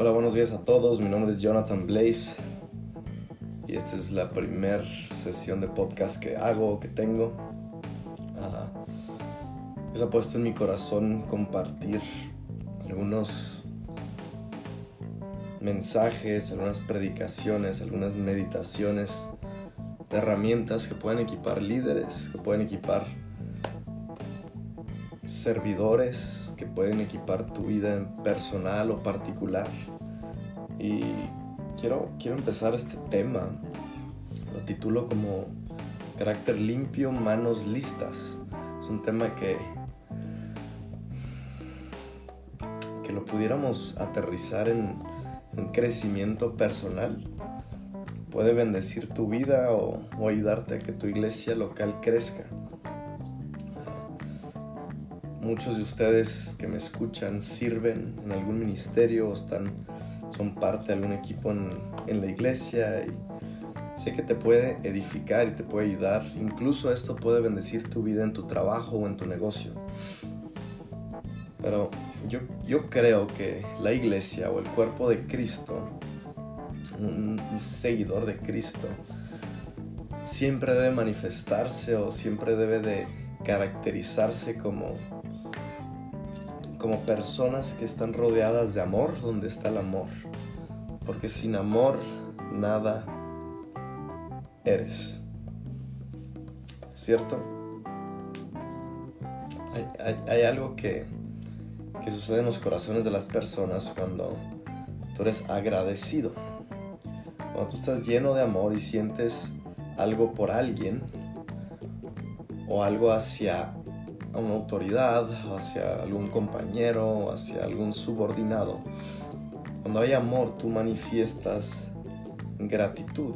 Hola, buenos días a todos. Mi nombre es Jonathan Blaze y esta es la primera sesión de podcast que hago, que tengo. Uh, se ha puesto en mi corazón compartir algunos mensajes, algunas predicaciones, algunas meditaciones de herramientas que pueden equipar líderes, que pueden equipar servidores, que pueden equipar tu vida personal o particular. Y quiero, quiero empezar este tema, lo titulo como carácter limpio, manos listas. Es un tema que, que lo pudiéramos aterrizar en, en crecimiento personal. Puede bendecir tu vida o ayudarte a que tu iglesia local crezca. Muchos de ustedes que me escuchan sirven en algún ministerio o están son parte de algún equipo en, la iglesia y sé que te puede edificar y te puede ayudar. Incluso esto puede bendecir tu vida en tu trabajo o en tu negocio. Pero yo, yo creo que la iglesia o el cuerpo de Cristo, un, un seguidor de Cristo, siempre debe manifestarse o siempre debe de caracterizarse como como personas que están rodeadas de amor donde está el amor. Porque sin amor nada eres. ¿Cierto? Hay, hay, algo que, que sucede en los corazones de las personas cuando tú eres agradecido. Cuando tú estás lleno de amor y sientes algo por alguien o algo hacia a una autoridad, hacia algún compañero, hacia algún subordinado. Cuando hay amor, tú manifiestas gratitud.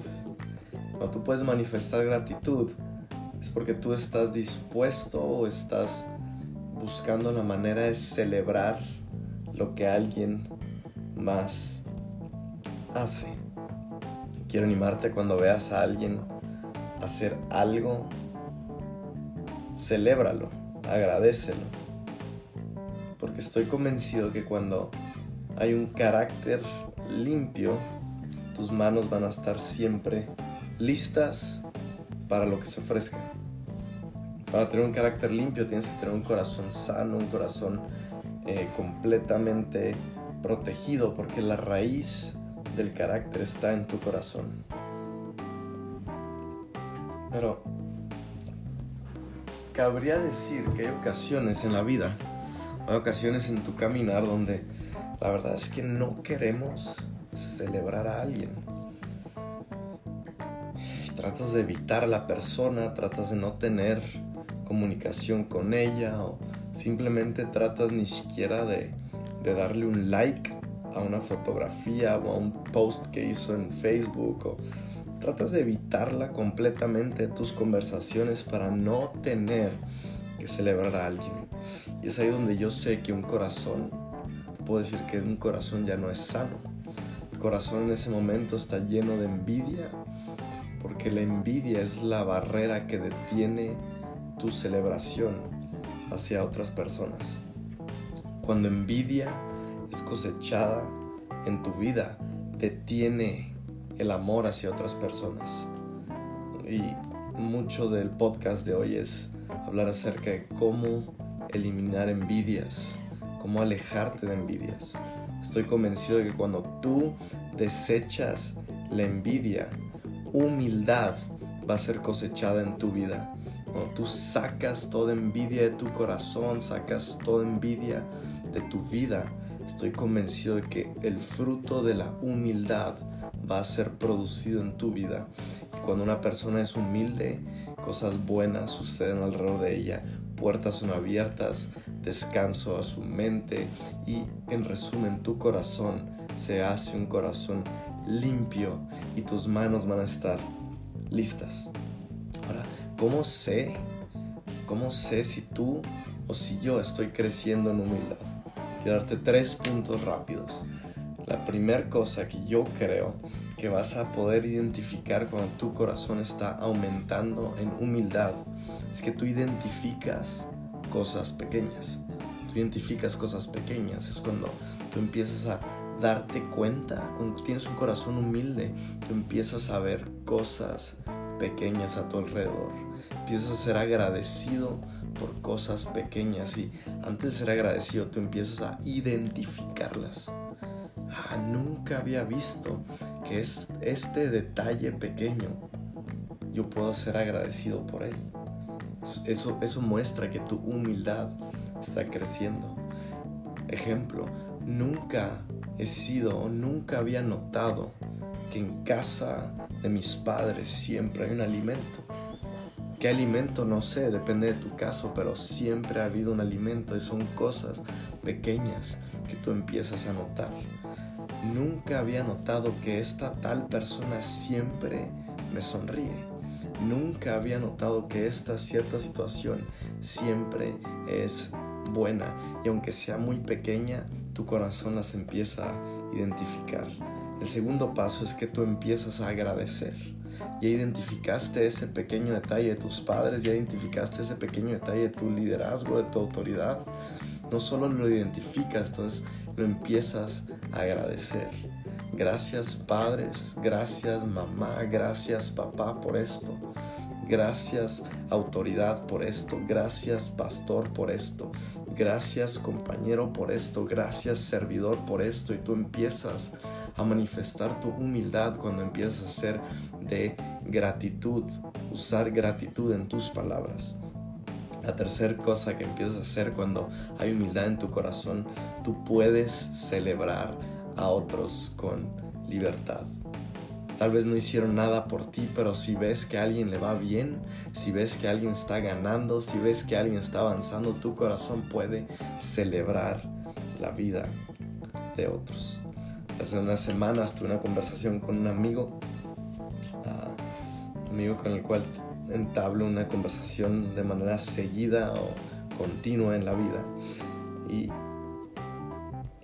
Cuando tú puedes manifestar gratitud, es porque tú estás dispuesto o estás buscando la manera de celebrar lo que alguien más hace. Quiero animarte cuando veas a alguien hacer algo, celébralo agradecelo. Porque estoy convencido que cuando hay un carácter limpio, tus manos van a estar siempre listas para lo que se ofrezca. Para tener un carácter limpio tienes que tener un corazón sano, un corazón eh, completamente protegido, porque la raíz del carácter está en tu corazón. Pero cabría decir que hay ocasiones en la vida, hay ocasiones en tu caminar donde la verdad es que no queremos celebrar a alguien. Tratas de evitar a la persona, tratas de no tener comunicación con ella o simplemente tratas ni siquiera de, darle un like a una fotografía o a un post que hizo en Facebook o tratas de evitarla completamente tus conversaciones para no tener que celebrar a alguien. Y es ahí donde yo sé que un corazón, puedo decir que un corazón ya no es sano. El corazón en ese momento está lleno de envidia, porque la envidia es la barrera que detiene tu celebración hacia otras personas. Cuando envidia es cosechada en tu vida, detiene el amor hacia otras personas. Y mucho del podcast de hoy es hablar acerca de cómo eliminar envidias, cómo alejarte de envidias. Estoy convencido de que cuando tú desechas la envidia, humildad va a ser cosechada en tu vida. Cuando tú sacas toda envidia de tu corazón, sacas toda envidia de tu vida, estoy convencido de que el fruto de la humildad va a ser producido en tu vida. Cuando una persona es humilde, cosas buenas suceden alrededor de ella, puertas son abiertas, descanso a su mente y en resumen tu corazón se hace un corazón limpio y tus manos van a estar listas. Ahora, ¿cómo sé? ¿Cómo sé si tú o si yo estoy creciendo en humildad? Quiero darte tres puntos rápidos. La primera cosa que yo creo que vas a poder identificar cuando tu corazón está aumentando en humildad es que tú identificas cosas pequeñas. Tú identificas cosas pequeñas. Es cuando tú empiezas a darte cuenta, cuando tienes un corazón humilde, tú empiezas a ver cosas pequeñas a tu alrededor. Empiezas a ser agradecido por cosas pequeñas y antes de ser agradecido tú empiezas a identificarlas. Ah, nunca había visto que es este detalle pequeño yo puedo ser agradecido por él. Eso, eso muestra que tu humildad está creciendo. Ejemplo, nunca he sido nunca había notado que en casa de mis padres siempre hay un alimento. ¿Qué alimento? No sé, depende de tu caso, pero siempre ha habido un alimento y son cosas pequeñas que tú empiezas a notar. Nunca había notado que esta tal persona siempre me sonríe. Nunca había notado que esta cierta situación siempre es buena y aunque sea muy pequeña, tu corazón las empieza a identificar. El segundo paso es que tú empiezas a agradecer. Ya identificaste ese pequeño detalle de tus padres, ya identificaste ese pequeño detalle de tu liderazgo, de tu autoridad. No solo lo identificas, entonces lo empiezas a agradecer. Gracias padres, gracias mamá, gracias papá por esto. Gracias autoridad por esto. Gracias pastor por esto. Gracias compañero por esto. Gracias servidor por esto. Y tú empiezas a manifestar tu humildad cuando empiezas a ser de gratitud. Usar gratitud en tus palabras. La tercera cosa que empiezas a hacer cuando hay humildad en tu corazón, tú puedes celebrar a otros con libertad. Tal vez no hicieron nada por ti, pero si ves que a alguien le va bien, si ves que alguien está ganando, si ves que alguien está avanzando, tu corazón puede celebrar la vida de otros. Hace unas semanas tuve una conversación con un amigo, uh, amigo con el cual entablo una conversación de manera seguida o continua en la vida. Y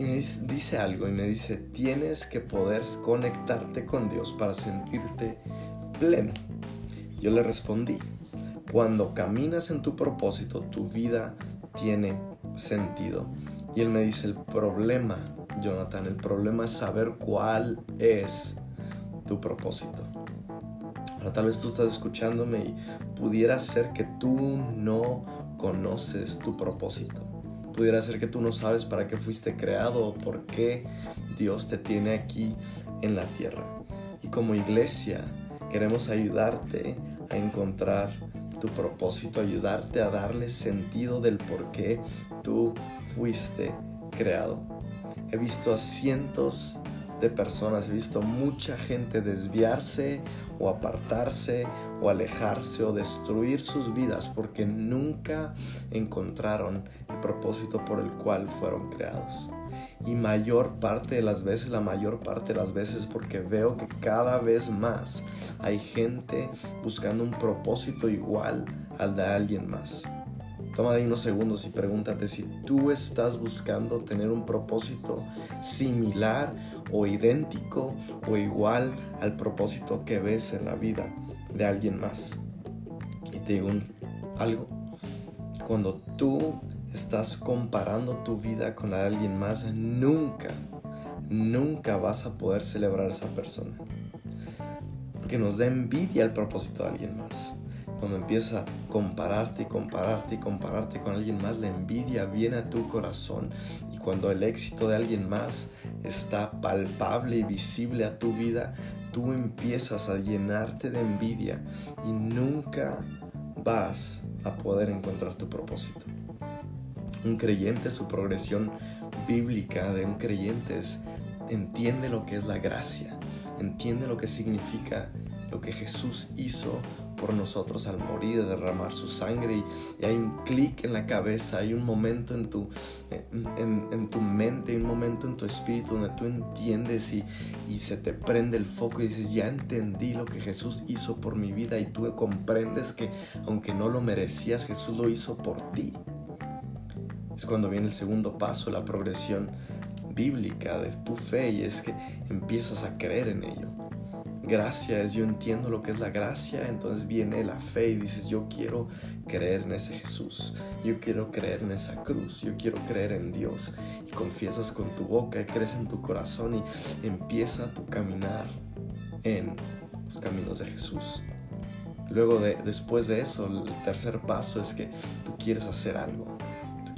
me dice, algo y me dice, tienes que poder conectarte con Dios para sentirte pleno. Yo le respondí, cuando caminas en tu propósito, tu vida tiene sentido. Y él me dice, el problema, Jonathan, el problema es saber cuál es tu propósito. Ahora tal vez tú estás escuchándome y pudiera ser que tú no conoces tu propósito pudiera ser que tú no sabes para qué fuiste creado o por qué Dios te tiene aquí en la tierra. Y como iglesia queremos ayudarte a encontrar tu propósito, ayudarte a darle sentido del por qué tú fuiste creado. He visto a cientos de personas, he visto mucha gente desviarse o apartarse o alejarse o destruir sus vidas porque nunca encontraron el propósito por el cual fueron creados. Y mayor parte de las veces, la mayor parte de las veces porque veo que cada vez más hay gente buscando un propósito igual al de alguien más. Toma ahí unos segundos y pregúntate si tú estás buscando tener un propósito similar o idéntico o igual al propósito que ves en la vida de alguien más. Y te digo algo, cuando tú estás comparando tu vida con la de alguien más, nunca, nunca vas a poder celebrar esa persona. Porque nos da envidia el propósito de alguien más. Cuando empieza a compararte y compararte y compararte con alguien más, la envidia viene a tu corazón. Y cuando el éxito de alguien más está palpable y visible a tu vida, tú empiezas a llenarte de envidia y nunca vas a poder encontrar tu propósito. Un creyente, su progresión bíblica de un creyente es, entiende lo que es la gracia, entiende lo que significa lo que Jesús hizo por nosotros al morir, derramar su sangre y, hay un clic en la cabeza, hay un momento en tu, en, tu mente, un momento en tu espíritu donde tú entiendes y, y se te prende el foco y dices, ya entendí lo que Jesús hizo por mi vida y tú comprendes que aunque no lo merecías, Jesús lo hizo por ti. Es cuando viene el segundo paso, la progresión bíblica de tu fe y es que empiezas a creer en ello. Gracia es yo entiendo lo que es la gracia, entonces viene la fe y dices yo quiero creer en ese Jesús, yo quiero creer en esa cruz, yo quiero creer en Dios. Y confiesas con tu boca y crees en tu corazón y empieza tu caminar en los caminos de Jesús. Luego de, después de eso, el tercer paso es que tú quieres hacer algo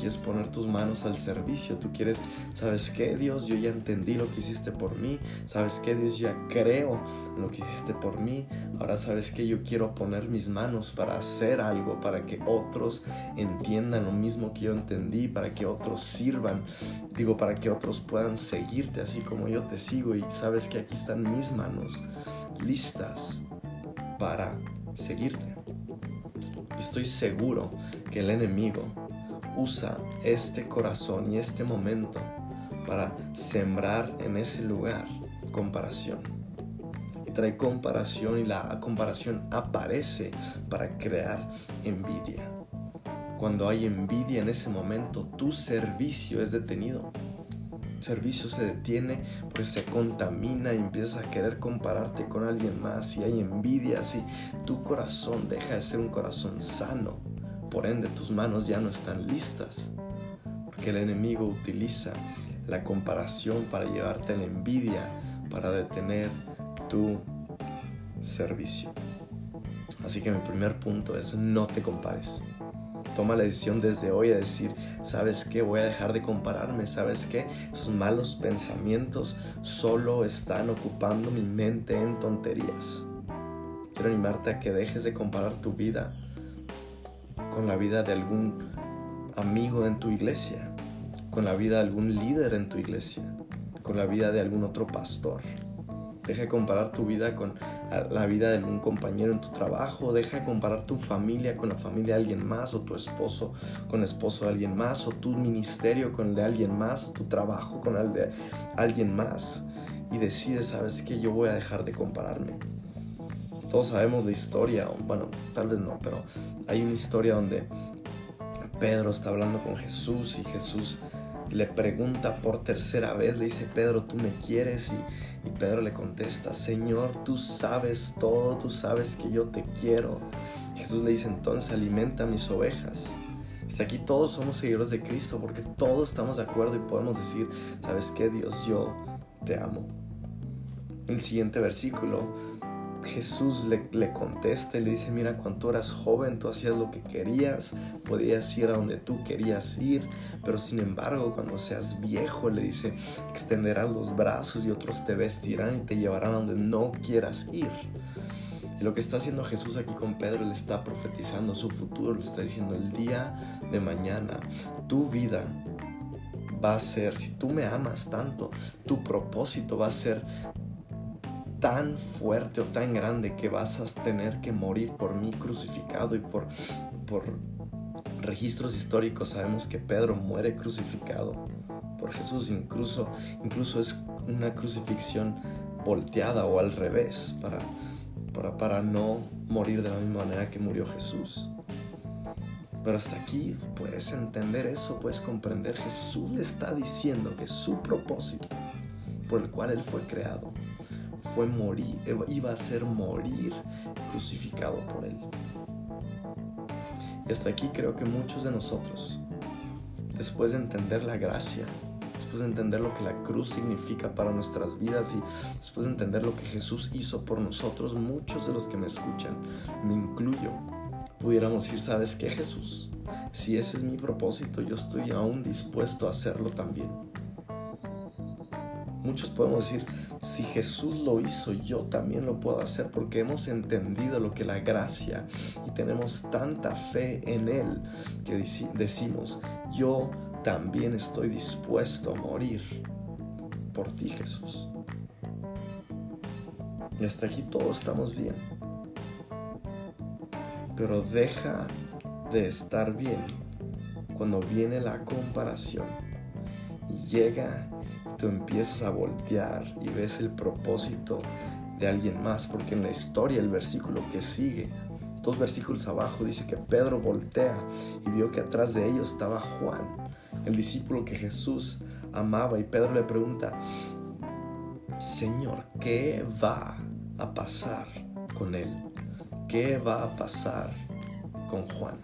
quieres poner tus manos al servicio, tú quieres, ¿sabes qué Dios? Yo ya entendí lo que hiciste por mí, ¿sabes qué Dios? Ya creo lo que hiciste por mí, ahora sabes que yo quiero poner mis manos para hacer algo, para que otros entiendan lo mismo que yo entendí, para que otros sirvan, digo, para que otros puedan seguirte así como yo te sigo y sabes que aquí están mis manos listas para seguirte. Estoy seguro que el enemigo usa este corazón y este momento para sembrar en ese lugar comparación. Y trae comparación y la comparación aparece para crear envidia. Cuando hay envidia en ese momento, tu servicio es detenido. Tu servicio se detiene, pues se contamina y empiezas a querer compararte con alguien más y hay envidia, así tu corazón deja de ser un corazón sano por ende, tus manos ya no están listas, porque el enemigo utiliza la comparación para llevarte la envidia, para detener tu servicio. Así que mi primer punto es no te compares. Toma la decisión desde hoy a decir, ¿sabes qué? Voy a dejar de compararme, ¿sabes qué? Esos malos pensamientos solo están ocupando mi mente en tonterías. Quiero animarte a que dejes de comparar tu vida con la vida de algún amigo en tu iglesia, con la vida de algún líder en tu iglesia, con la vida de algún otro pastor. Deja de comparar tu vida con la vida de algún compañero en tu trabajo. Deja de comparar tu familia con la familia de alguien más, o tu esposo con el esposo de alguien más, o tu ministerio con el de alguien más, o tu trabajo con el de alguien más. Y decide, sabes que yo voy a dejar de compararme. Todos sabemos la historia, bueno, tal vez no, pero hay una historia donde Pedro está hablando con Jesús y Jesús le pregunta por tercera vez, le dice, Pedro, ¿tú me quieres? Y, Pedro le contesta, Señor, tú sabes todo, tú sabes que yo te quiero. Jesús le dice, entonces alimenta mis ovejas. Hasta aquí todos somos seguidores de Cristo porque todos estamos de acuerdo y podemos decir, ¿sabes qué? Dios, yo te amo. El siguiente versículo Jesús le, le, contesta y le dice, mira, cuando eras joven, tú hacías lo que querías, podías ir a donde tú querías ir, pero sin embargo, cuando seas viejo, le dice, extenderás los brazos y otros te vestirán y te llevarán a donde no quieras ir. Y lo que está haciendo Jesús aquí con Pedro, le está profetizando su futuro, le está diciendo, el día de mañana, tu vida va a ser, si tú me amas tanto, tu propósito va a ser tan fuerte o tan grande que vas a tener que morir por mí crucificado y por, por registros históricos sabemos que Pedro muere crucificado por Jesús, incluso, incluso es una crucifixión volteada o al revés para, para, para no morir de la misma manera que murió Jesús. Pero hasta aquí puedes entender eso, puedes comprender. Jesús le está diciendo que su propósito por el cual Él fue creado fue morir, iba a ser morir crucificado por Él. Y hasta aquí creo que muchos de nosotros, después de entender la gracia, después de entender lo que la cruz significa para nuestras vidas y después de entender lo que Jesús hizo por nosotros, muchos de los que me escuchan, me incluyo, pudiéramos decir, ¿sabes qué Jesús? Si ese es mi propósito, yo estoy aún dispuesto a hacerlo también. Muchos podemos decir, si Jesús lo hizo, yo también lo puedo hacer porque hemos entendido lo que la gracia y tenemos tanta fe en Él que decimos, yo también estoy dispuesto a morir por ti Jesús. Y hasta aquí todos estamos bien. Pero deja de estar bien cuando viene la comparación y llega empiezas a voltear y ves el propósito de alguien más, porque en la historia, el versículo que sigue, dos versículos abajo, dice que Pedro voltea y vio que atrás de ellos estaba Juan, el discípulo que Jesús amaba, y Pedro le pregunta, Señor, ¿qué va a pasar con él? ¿Qué va a pasar con Juan?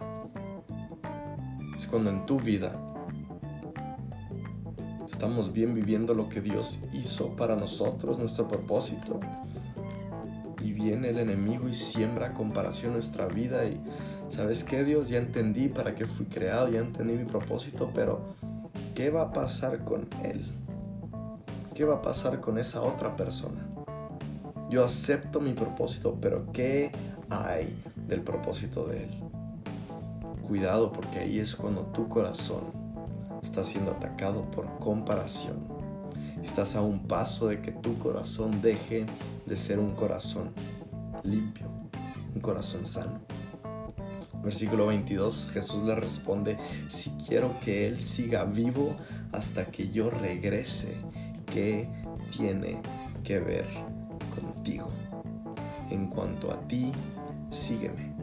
Es cuando en tu vida estamos bien viviendo lo que Dios hizo para nosotros, nuestro propósito. Y viene el enemigo y siembra comparación nuestra vida y ¿sabes qué Dios? Ya entendí para qué fui creado, ya entendí mi propósito, pero ¿qué va a pasar con él? ¿Qué va a pasar con esa otra persona? Yo acepto mi propósito, pero ¿qué hay del propósito de él? Cuidado porque ahí es cuando tu corazón está siendo atacado por comparación. Estás a un paso de que tu corazón deje de ser un corazón limpio, un corazón sano. Versículo 22, Jesús le responde, si quiero que Él siga vivo hasta que yo regrese, ¿qué tiene que ver contigo? En cuanto a ti, sígueme.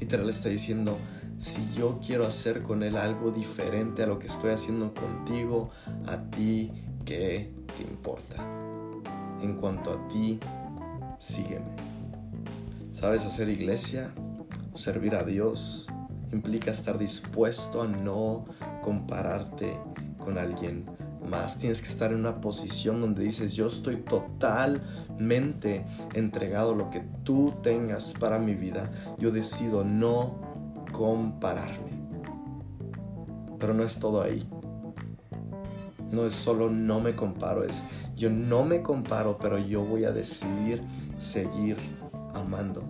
Literal está diciendo, si yo quiero hacer con él algo diferente a lo que estoy haciendo contigo, a ti, ¿qué te importa? En cuanto a ti, sígueme. ¿Sabes hacer iglesia? Servir a Dios implica estar dispuesto a no compararte con alguien más. Tienes que estar en una posición donde dices, yo estoy totalmente entregado a lo que tú tengas para mi vida. Yo decido no compararme. Pero no es todo ahí. No es solo no me comparo, es yo no me comparo, pero yo voy a decidir seguir amando.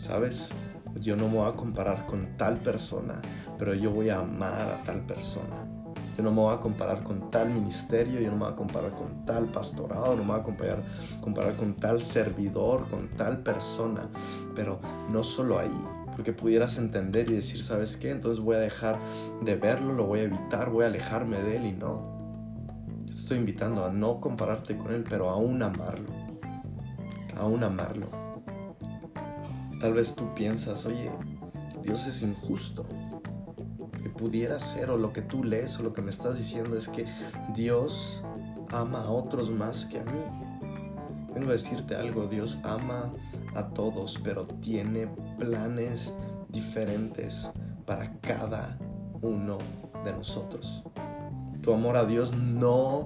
¿Sabes? Yo no me voy a comparar con tal persona, pero yo voy a amar a tal persona. Yo no me voy a comparar con tal ministerio, yo no me voy a comparar con tal pastorado, no me voy a comparar, comparar con tal servidor, con tal persona. Pero no solo ahí, porque pudieras entender y decir, ¿sabes qué? Entonces voy a dejar de verlo, lo voy a evitar, voy a alejarme de él y no. Yo te estoy invitando a no compararte con él, pero aún amarlo. Aún amarlo. Tal vez tú piensas, oye, Dios es injusto. Que pudiera ser, o lo que tú lees, o lo que me estás diciendo es que Dios ama a otros más que a mí. Vengo a decirte algo, Dios ama a todos, pero tiene planes diferentes para cada uno de nosotros. Tu amor a Dios no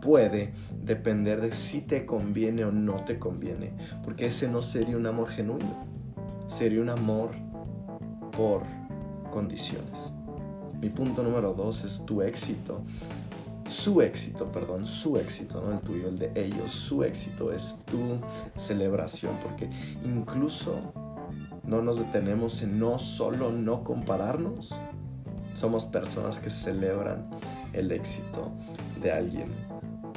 puede depender de si te conviene o no te conviene, porque ese no sería un amor genuino, sería un amor por condiciones. Mi punto número dos es tu éxito su éxito, perdón, su éxito, no el tuyo, el de ellos, su éxito es tu celebración, porque incluso no nos detenemos en no solo no compararnos, somos personas que celebran el éxito de alguien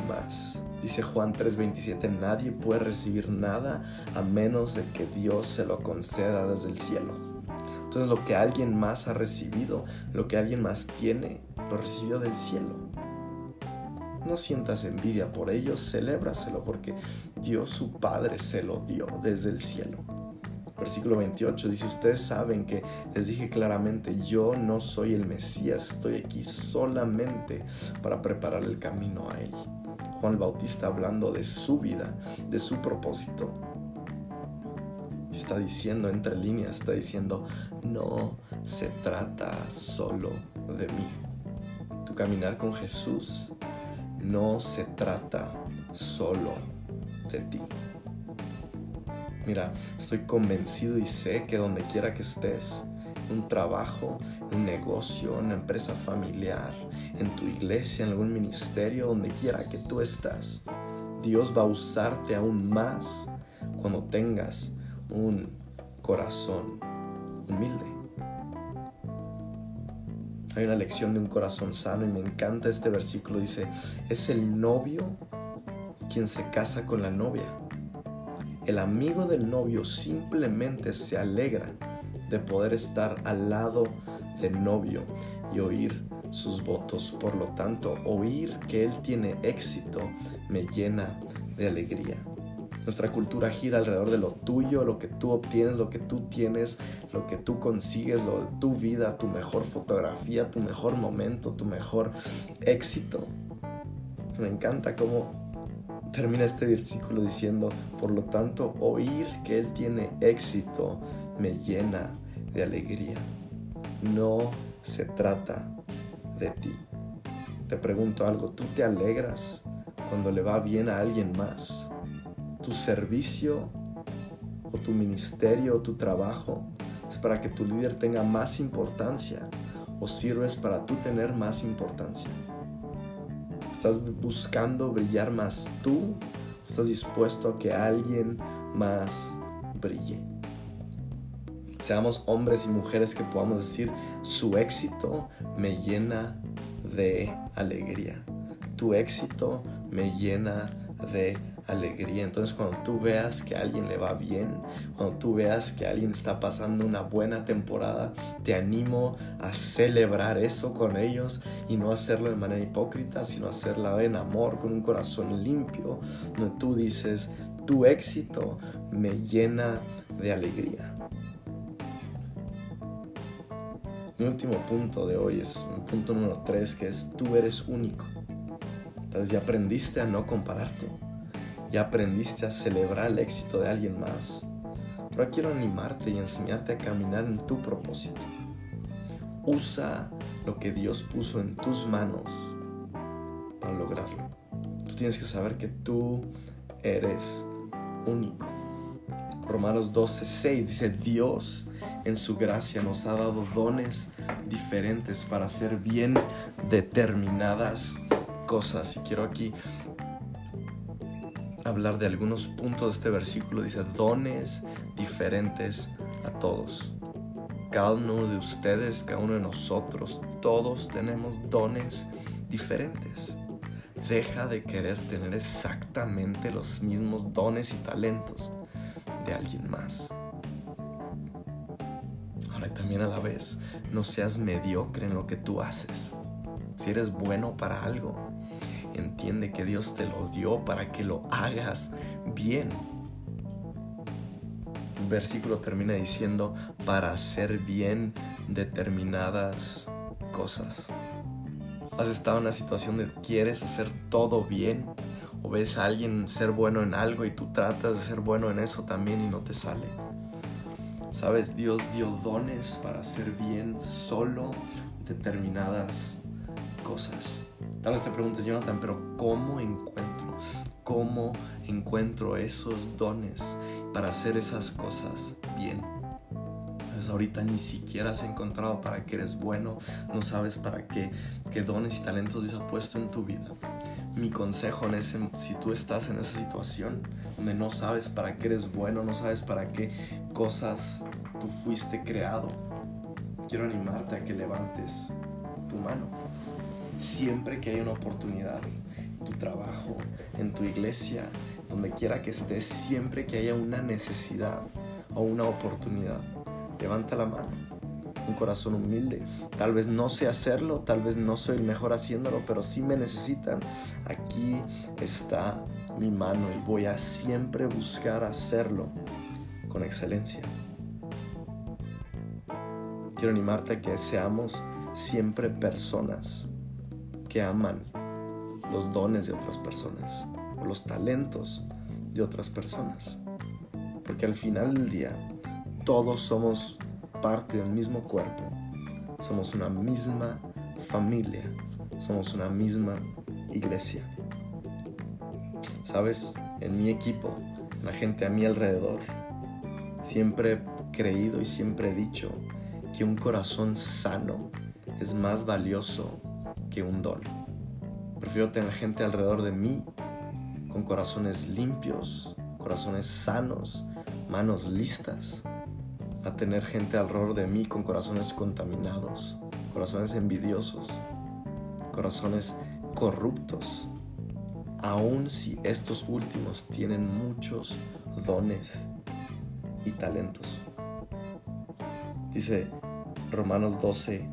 más. Dice Juan 3:27, nadie puede recibir nada a menos de que Dios se lo conceda desde el cielo. Entonces lo que alguien más ha recibido, lo que alguien más tiene, lo recibió del cielo. No sientas envidia por ellos, celébraselo porque Dios su Padre se lo dio desde el cielo. Versículo 28 dice, ustedes saben que les dije claramente, yo no soy el Mesías, estoy aquí solamente para preparar el camino a Él. Juan Bautista hablando de su vida, de su propósito. Está diciendo entre líneas, está diciendo, no se trata solo de mí. Tu caminar con Jesús no se trata solo de ti. Mira, estoy convencido y sé que donde quiera que estés, un trabajo, un negocio, una empresa familiar, en tu iglesia, en algún ministerio, donde quiera que tú estás, Dios va a usarte aún más cuando tengas un corazón humilde. Hay una lección de un corazón sano y me encanta este versículo. Dice, es el novio quien se casa con la novia. El amigo del novio simplemente se alegra de poder estar al lado del novio y oír sus votos. Por lo tanto, oír que él tiene éxito me llena de alegría. Nuestra cultura gira alrededor de lo tuyo, lo que tú obtienes, lo que tú tienes, lo que tú consigues, lo de tu vida, tu mejor fotografía, tu mejor momento, tu mejor éxito. Me encanta cómo termina este versículo diciendo, por lo tanto, oír que Él tiene éxito me llena de alegría. No se trata de ti. Te pregunto algo, ¿tú te alegras cuando le va bien a alguien más? ¿Tu servicio o tu ministerio o tu trabajo es para que tu líder tenga más importancia o sirves para tú tener más importancia? ¿Estás buscando brillar más tú? ¿Estás dispuesto a que alguien más brille? Seamos hombres y mujeres que podamos decir, su éxito me llena de alegría. Tu éxito me llena de alegría. Entonces cuando tú veas que a alguien le va bien, cuando tú veas que alguien está pasando una buena temporada, te animo a celebrar eso con ellos y no hacerlo de manera hipócrita, sino hacerlo en amor, con un corazón limpio, donde tú dices, tu éxito me llena de alegría. Mi último punto de hoy es el punto número 3, que es tú eres único. Entonces ya aprendiste a no compararte ya aprendiste a celebrar el éxito de alguien más. Pero quiero animarte y enseñarte a caminar en tu propósito. Usa lo que Dios puso en tus manos para lograrlo. Tú tienes que saber que tú eres único. Romanos 12:6 dice, Dios en su gracia nos ha dado dones diferentes para hacer bien determinadas cosas. Y quiero aquí hablar de algunos puntos de este versículo. Dice, dones diferentes a todos. Cada uno de ustedes, cada uno de nosotros, todos tenemos dones diferentes. Deja de querer tener exactamente los mismos dones y talentos de alguien más. Ahora también a la vez, no seas mediocre en lo que tú haces. Si eres bueno para algo, entiende que Dios te lo dio para que lo hagas bien. El versículo termina diciendo para hacer bien determinadas cosas. ¿Has estado en una situación de quieres hacer todo bien? ¿O ves a alguien ser bueno en algo y tú tratas de ser bueno en eso también y no te sale? Sabes, Dios dio dones para hacer bien solo determinadas cosas. Tal vez te preguntes, Jonathan, pero ¿cómo encuentro? ¿Cómo encuentro esos dones para hacer esas cosas bien? Pues ahorita ni siquiera has encontrado para qué eres bueno, no sabes para qué, qué dones y talentos Dios ha puesto en tu vida. Mi consejo en ese, si tú estás en esa situación donde no sabes para qué eres bueno, no sabes para qué cosas tú fuiste creado, quiero animarte a que levantes tu mano siempre que hay una oportunidad, tu trabajo, en tu iglesia, donde quiera que estés, siempre que haya una necesidad o una oportunidad, levanta la mano. Un corazón humilde. Tal vez no sé hacerlo, tal vez no soy el mejor haciéndolo, pero si me necesitan, aquí está mi mano y voy a siempre buscar hacerlo con excelencia. Quiero animarte a que seamos siempre personas aman los dones de otras personas o los talentos de otras personas. Porque al final del día todos somos parte del mismo cuerpo, somos una misma familia, somos una misma iglesia. Sabes, en mi equipo, la gente a mi alrededor, siempre he creído y siempre he dicho que un corazón sano es más valioso un don. Prefiero tener gente alrededor de mí con corazones limpios, corazones sanos, manos listas, a tener gente alrededor de mí con corazones contaminados, corazones envidiosos, corazones corruptos, aun si estos últimos tienen muchos dones y talentos. Dice Romanos 12,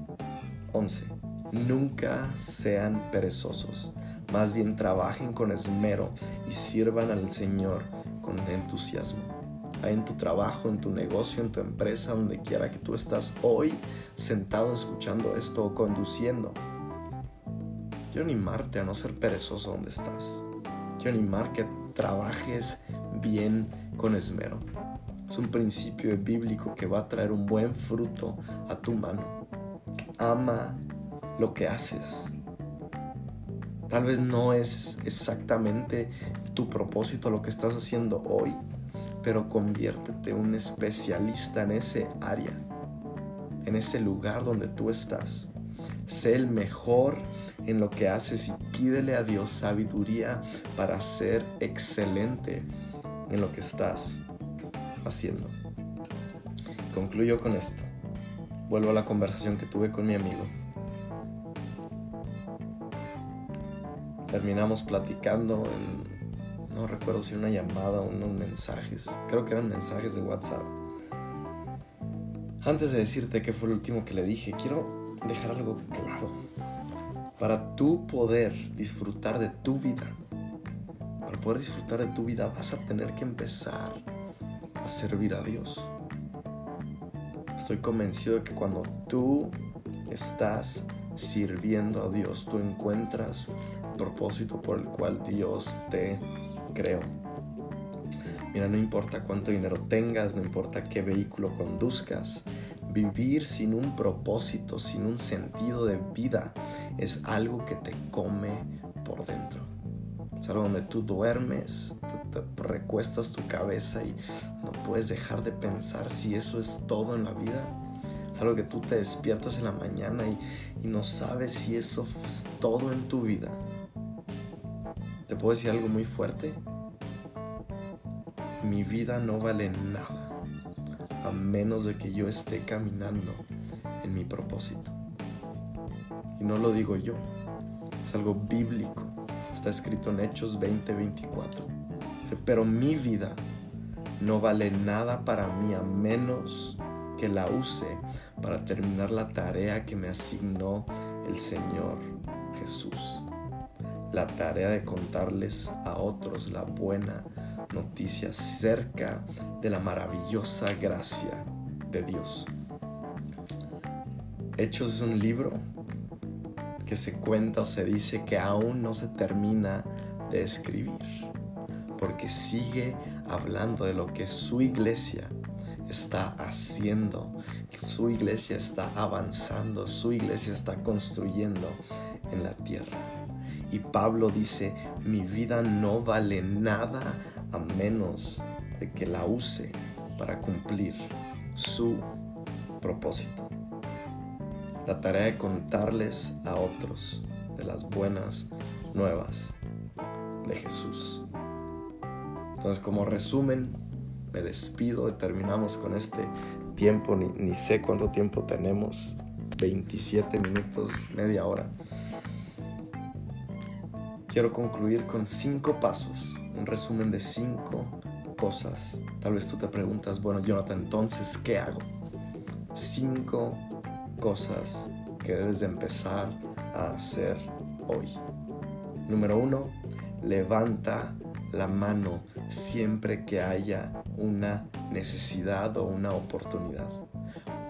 11. Nunca sean perezosos, más bien trabajen con esmero y sirvan al Señor con entusiasmo. en tu trabajo, en tu negocio, en tu empresa, donde quiera que tú estás hoy sentado escuchando esto o conduciendo. Quiero animarte a no ser perezoso donde estás. quiero animar que trabajes bien con esmero. Es un principio bíblico que va a traer un buen fruto a tu mano. Ama lo que haces. Tal vez no es exactamente tu propósito lo que estás haciendo hoy, pero conviértete en un especialista en ese área, en ese lugar donde tú estás. Sé el mejor en lo que haces y pídele a Dios sabiduría para ser excelente en lo que estás haciendo. Concluyo con esto. Vuelvo a la conversación que tuve con mi amigo. Terminamos platicando en, no recuerdo si una llamada o unos mensajes, creo que eran mensajes de WhatsApp. Antes de decirte qué fue lo último que le dije, quiero dejar algo claro. Para tú poder disfrutar de tu vida, para poder disfrutar de tu vida vas a tener que empezar a servir a Dios. Estoy convencido de que cuando tú estás sirviendo a Dios, tú encuentras el propósito por el cual Dios te creó. Mira, no importa cuánto dinero tengas, no importa qué vehículo conduzcas, vivir sin un propósito, sin un sentido de vida, es algo que te come por dentro. Es algo donde tú duermes, te, recuestas tu cabeza y no puedes dejar de pensar si eso es todo en la vida. Algo que tú te despiertas en la mañana y, y no sabes si eso es todo en tu vida. ¿Te puedo decir algo muy fuerte? Mi vida no vale nada a menos de que yo esté caminando en mi propósito. Y no lo digo yo, es algo bíblico, está escrito en Hechos 20:24. Pero mi vida no vale nada para mí a menos que la use para terminar la tarea que me asignó el Señor Jesús. La tarea de contarles a otros la buena noticias cerca de la maravillosa gracia de Dios. Hechos es un libro que se cuenta o se dice que aún no se termina de escribir, porque sigue hablando de lo que su iglesia está haciendo, su iglesia está avanzando, su iglesia está construyendo en la tierra. Y Pablo dice, mi vida no vale nada a menos de que la use para cumplir su propósito. La tarea de contarles a otros de las buenas nuevas de Jesús. Entonces como resumen, me despido y terminamos con este tiempo, ni, ni sé cuánto tiempo tenemos, 27 minutos, media hora. Quiero concluir con cinco pasos un resumen de cinco cosas. Tal vez tú te preguntas, bueno, Jonathan, entonces, ¿qué hago? Cinco cosas que debes de empezar a hacer hoy. Número uno, levanta la mano siempre que haya una necesidad o una oportunidad.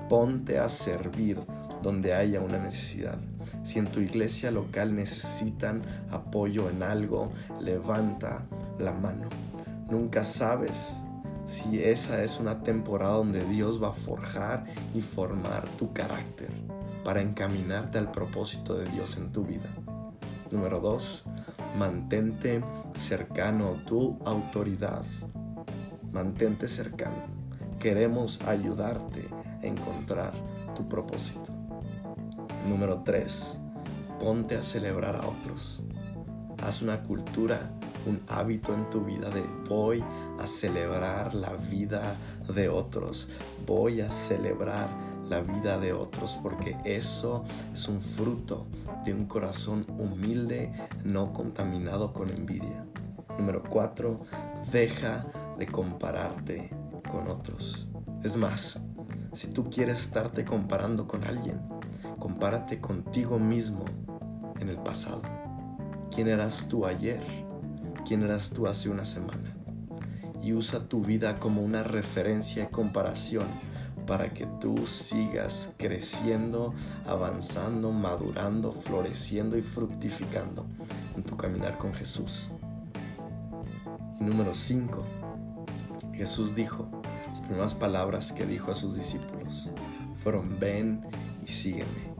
Ponte a servir donde haya una necesidad. Si en tu iglesia local necesitan apoyo en algo, levanta la mano. Nunca sabes si esa es una temporada donde Dios va a forjar y formar tu carácter para encaminarte al propósito de Dios en tu vida. Número dos, mantente cercano tu autoridad. Mantente cercano. Queremos ayudarte a encontrar tu propósito. Número 3. Ponte a celebrar a otros. Haz una cultura, un hábito en tu vida de voy a celebrar la vida de otros. Voy a celebrar la vida de otros porque eso es un fruto de un corazón humilde, no contaminado con envidia. Número 4. Deja de compararte con otros. Es más, si tú quieres estarte comparando con alguien, compárate contigo mismo en el pasado. ¿Quién eras tú ayer? ¿Quién eras tú hace una semana? Y usa tu vida como una referencia y comparación para que tú sigas creciendo, avanzando, madurando, floreciendo y fructificando en tu caminar con Jesús. Y número 5, Jesús dijo, las primeras palabras que dijo a sus discípulos fueron, ven y sígueme.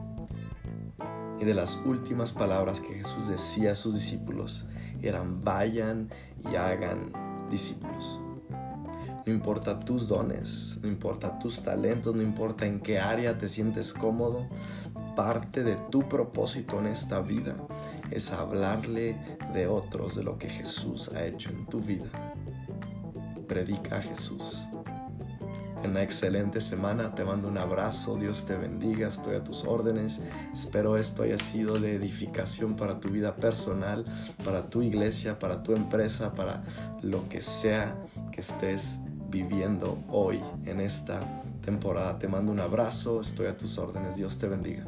Y de las últimas palabras que Jesús decía a sus discípulos eran, vayan y hagan discípulos. No importa tus dones, no importa tus talentos, no importa en qué área te sientes cómodo, parte de tu propósito en esta vida es hablarle de otros de lo que Jesús ha hecho en tu vida. Predica a Jesús. Ten una excelente semana, te mando un abrazo, Dios te bendiga, estoy a tus órdenes. Espero esto haya sido de edificación para tu vida personal, para tu iglesia, para tu empresa, para lo que sea que estés viviendo hoy en esta temporada. Te mando un abrazo, estoy a tus órdenes, Dios te bendiga.